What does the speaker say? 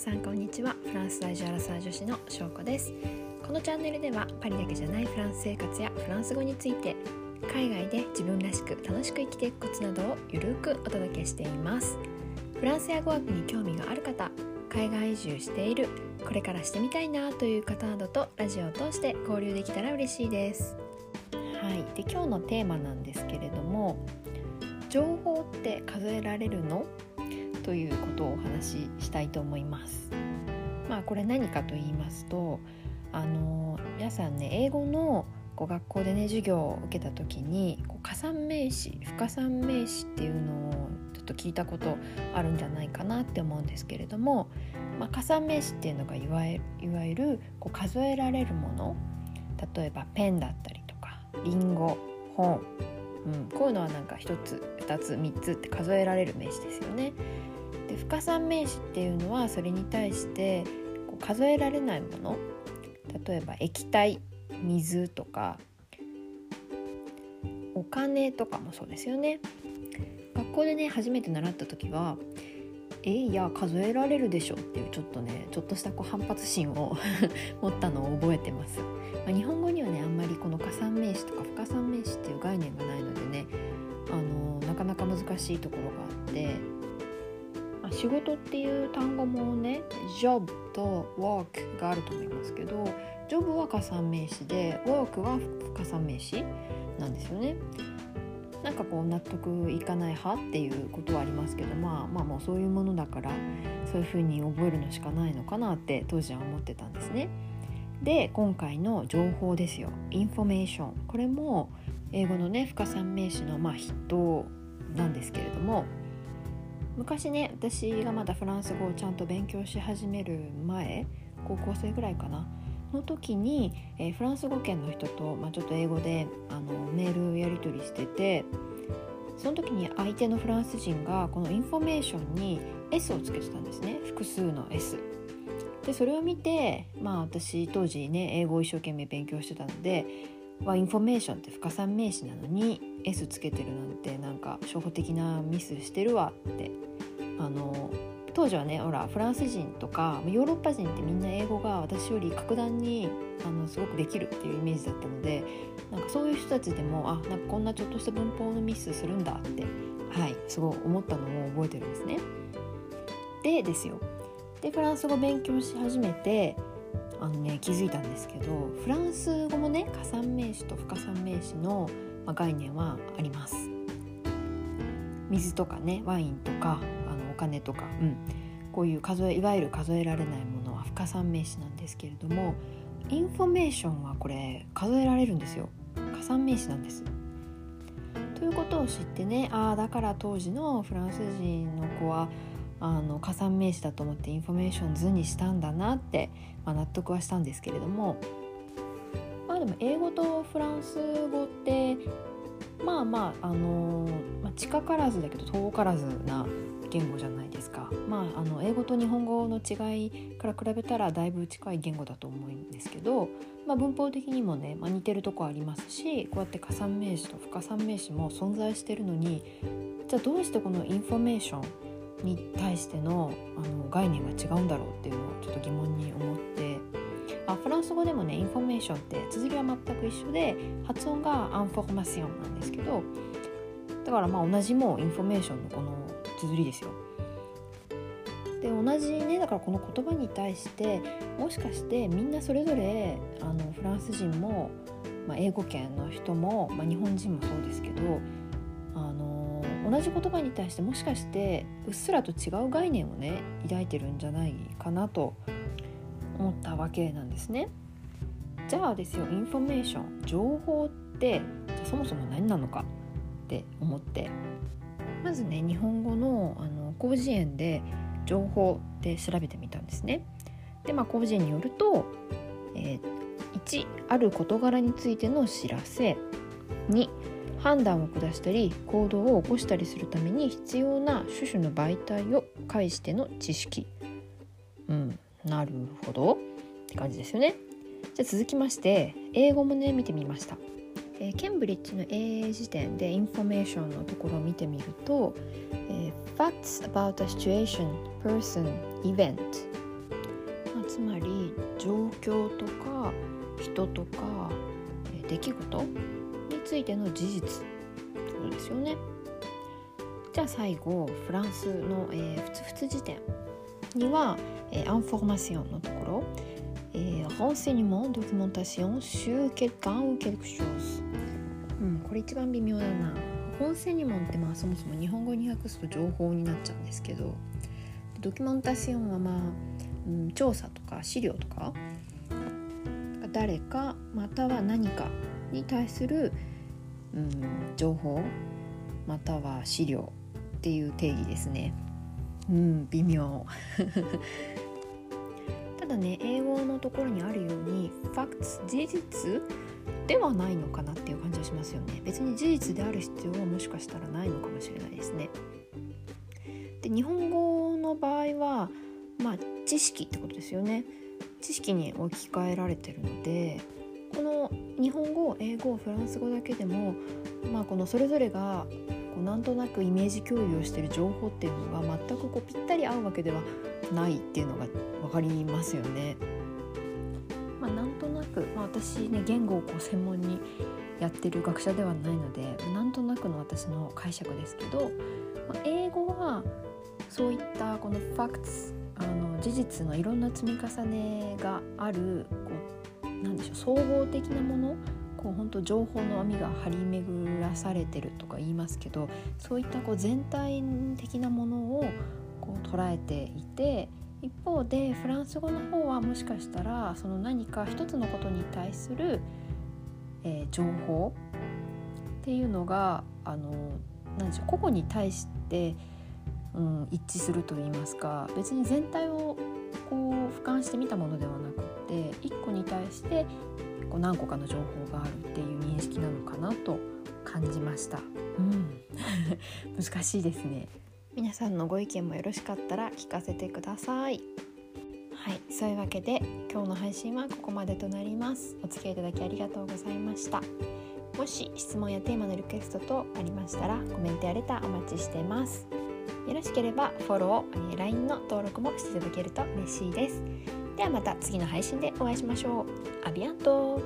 さんこんにちは。フランス在住アラサー女子のしょうこです。このチャンネルではパリだけじゃないフランス生活やフランス語について海外で自分らしく楽しく生きていくコツなどをゆるくお届けしています。フランスや語学に興味がある方海外移住しているこれからしてみたいなという方などとラジオを通して交流できたら嬉しいです。はい。で今日のテーマなんですけれども情報って数えられるの？ということをお話ししたいと思います。まあこれ何かと言いますとあの皆さんね英語のこう学校でね授業を受けた時にこう加算名詞不加算名詞っていうのをちょっと聞いたことあるんじゃないかなって思うんですけれども、まあ、加算名詞っていうのがいわゆるこう数えられるもの例えばペンだったりとかリンゴ本、うん、こういうのはなんか1つ2つ3つって数えられる名詞ですよね。不可算名詞っていうのはそれに対してこう数えられないもの。例えば液体水とかお金とかもそうですよね。学校でね初めて習った時はえいや数えられるでしょっていうちょっとねちょっとしたこう反発心を 持ったのを覚えてます、まあ、日本語にはねあんまりこの加算名詞とか不可算名詞っていう概念がないのでねあのなかなか難しいところがあって仕事っていう単語もね job と work があると思いますけど job は加算名詞で work は不加算名詞なんですよね。なんかこう納得いかない派っていうことはありますけど、まあ、まあもうそういうものだからそういうふうに覚えるのしかないのかなって当時は思ってたんですね。で今回の情報ですよインフォメーションこれも英語のね不可算名詞のまあ筆頭なんですけれども昔ね私がまだフランス語をちゃんと勉強し始める前高校生ぐらいかなの時に、えー、フランス語圏の人と、まあ、ちょっと英語であのメールやり取りしててその時に相手のフランス人がこのインフォメーションに S をつけてたんですね複数の S。でそれを見てまあ私当時ね英語を一生懸命勉強してたのではインフォメーションって不可算名詞なのに S つけてるなんてなんか初歩的なミスしてるわってあの当時はねほらフランス人とかヨーロッパ人ってみんな英語が私より格段にあのすごくできるっていうイメージだったのでなんかそういう人たちでもあなんかこんなちょっとした文法のミスするんだってはいすごい思ったのを覚えてるんですね。でですよでフランス語勉強し始めてあのね気づいたんですけどフランス語もね可算名詞と不可算名詞の、ま、概念はあります。水とかねワインとかあのお金とか、うん、こういう数えいわゆる数えられないものは不可算名詞なんですけれどもインフォメーションはこれ数えられるんですよ可算名詞なんです。ということを知ってねああだから当時のフランス人の子はあの可算名詞だと思ってインフォメーション図にしたんだなって、まあ、納得はしたんですけれどもまあでも英語とフランス語ってまあまああのまあ、近からずだけど遠からずな言語じゃないですか。まああの英語と日本語の違いから比べたらだいぶ近い言語だと思うんですけど、まあ、文法的にもね、まあ、似てるとこありますしこうやって可算名詞と不可算名詞も存在してるのにじゃあどうしてこのインフォメーションに対してのあの概念が違うんだろうっていうのをちょっと疑問に思ってあフランス語でもねインフォメーションって綴りは全く一緒で発音がアンフォーマションなんですけどだからまあ同じもうインフォメーションのこの綴りですよ。で同じねだからこの言葉に対してもしかしてみんなそれぞれあのフランス人も、まあ、英語圏の人も、まあ、日本人もそうですけどあの同じ言葉に対してもしかしてうっすらと違う概念をね抱いてるんじゃないかなと思ったわけなんですね。じゃあですよインフォメーション情報ってそもそも何なのかって思ってまずね日本語のあの広辞苑で情報って調べてみたんですね。でまあ広辞苑によると、えー、1ある事柄についての知らせ2判断を下したり行動を起こしたりするために必要な種々の媒体を介しての知識。うんなるほどって感じですよね。じゃ続きまして英語もね見てみました。えー、ケンブリッジの英英辞典でインフォメーションのところを見てみると、えー、Facts about a situation, person, event つまり状況とか人とか出来事ついての事実。ってことですよね。じゃあ最後フランスの、えー、ふつふつ辞典には、えー、アンフォーマションのところ、えー、renseignement documentation sur quelqu'un ou quelque chose うんこれ一番微妙だな。ホンセニモンってまあそもそも日本語に訳すと情報になっちゃうんですけどドキュメンタシオンはまあ、うん、調査とか資料とか誰かまたは何かに対する、うん、情報または資料っていう定義ですね。うん微妙。ただね英語のところにあるようにファクト事実ではないのかなっていう感じがしますよね。別に事実である必要はもしかしたらないのかもしれないですね。で日本語の場合はまあ知識ってことですよね。知識に置き換えられてるので日本語英語フランス語だけでも、まあ、このそれぞれがこうなんとなくイメージ共有をしてる情報っていうのが全くこうぴったり合うわけではないっていうのが分かりますよね。まあ、なんとなく、まあ、私ね言語をこう専門にやってる学者ではないのでなんとなくの私の解釈ですけど、まあ、英語はそういったこのファクトあの事実のいろんな積み重ねがあるこうなんでしょう総合的なものこう本当情報の網が張り巡らされてるとか言いますけどそういったこう全体的なものをこう捉えていて一方でフランス語の方はもしかしたらその何か一つのことに対する、えー、情報っていうのがあの何でしょう個々に対して、うん、一致すると言いますか別に全体をこう俯瞰して見たものではなくって一個に対してこう何個かの情報があるっていう認識なのかなと感じました。うん、難しいですね。皆さんのご意見もよろしかったら聞かせてください。はい、そういうわけで今日の配信はここまでとなります。お付き合いいただきありがとうございました。もし質問やテーマのリクエストとありましたらコメントやレターお待ちしてます。よろしければフォロー、え LINE の登録もしていただけると嬉しいです。ではまた次の配信でお会いしましょう。アビアント